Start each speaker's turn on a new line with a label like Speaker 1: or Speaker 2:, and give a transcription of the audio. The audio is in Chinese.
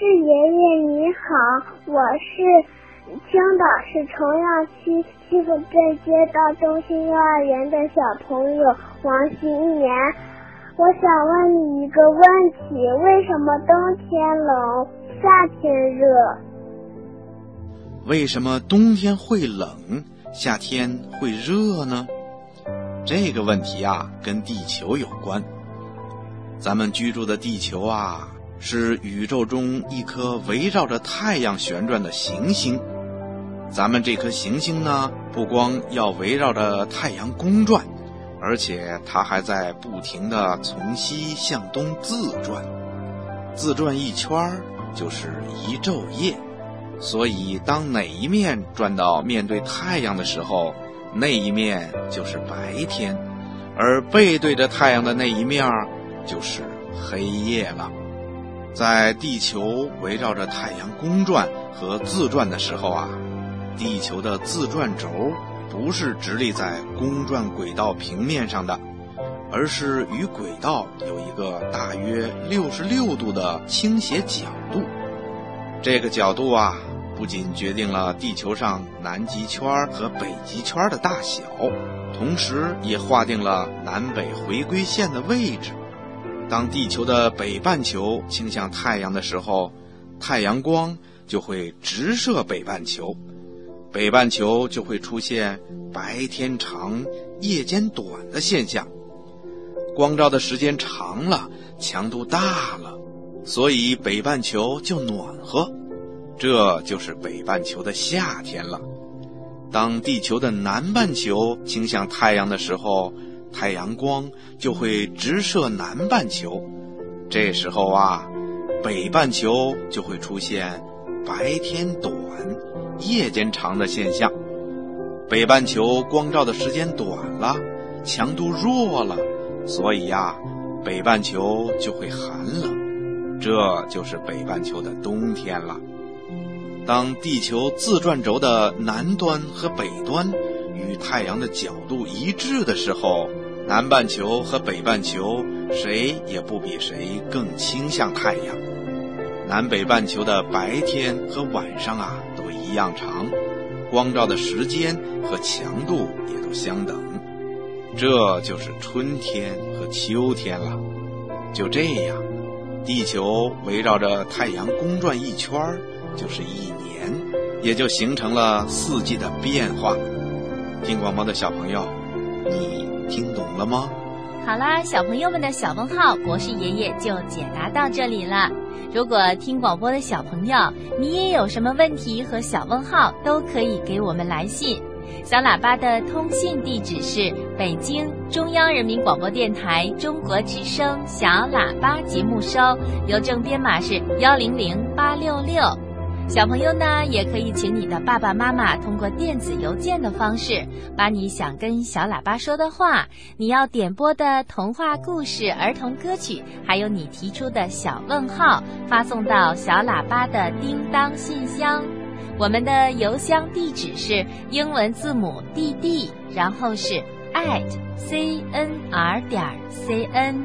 Speaker 1: 是爷爷你好，我是青岛市城阳区西湖镇街道中心幼儿园的小朋友王新年。我想问你一个问题：为什么冬天冷，夏天热？
Speaker 2: 为什么冬天会冷，夏天会热呢？这个问题啊，跟地球有关。咱们居住的地球啊，是宇宙中一颗围绕着太阳旋转的行星。咱们这颗行星呢，不光要围绕着太阳公转，而且它还在不停的从西向东自转，自转一圈儿就是一昼夜。所以，当哪一面转到面对太阳的时候，那一面就是白天，而背对着太阳的那一面就是黑夜了。在地球围绕着太阳公转和自转的时候啊，地球的自转轴不是直立在公转轨道平面上的，而是与轨道有一个大约六十六度的倾斜角度。这个角度啊。不仅决定了地球上南极圈和北极圈的大小，同时也划定了南北回归线的位置。当地球的北半球倾向太阳的时候，太阳光就会直射北半球，北半球就会出现白天长、夜间短的现象。光照的时间长了，强度大了，所以北半球就暖和。这就是北半球的夏天了。当地球的南半球倾向太阳的时候，太阳光就会直射南半球。这时候啊，北半球就会出现白天短、夜间长的现象。北半球光照的时间短了，强度弱了，所以呀，北半球就会寒冷。这就是北半球的冬天了。当地球自转轴的南端和北端与太阳的角度一致的时候，南半球和北半球谁也不比谁更倾向太阳。南北半球的白天和晚上啊都一样长，光照的时间和强度也都相等。这就是春天和秋天了。就这样，地球围绕着太阳公转一圈儿。就是一年，也就形成了四季的变化。听广播的小朋友，你听懂了吗？
Speaker 3: 好啦，小朋友们的小问号，博士爷爷就解答到这里了。如果听广播的小朋友，你也有什么问题和小问号，都可以给我们来信。小喇叭的通信地址是北京中央人民广播电台中国之声小喇叭节目收，邮政编码是幺零零八六六。小朋友呢，也可以请你的爸爸妈妈通过电子邮件的方式，把你想跟小喇叭说的话，你要点播的童话故事、儿童歌曲，还有你提出的小问号，发送到小喇叭的叮当信箱。我们的邮箱地址是英文字母 D D，然后是 at c n r 点 c n。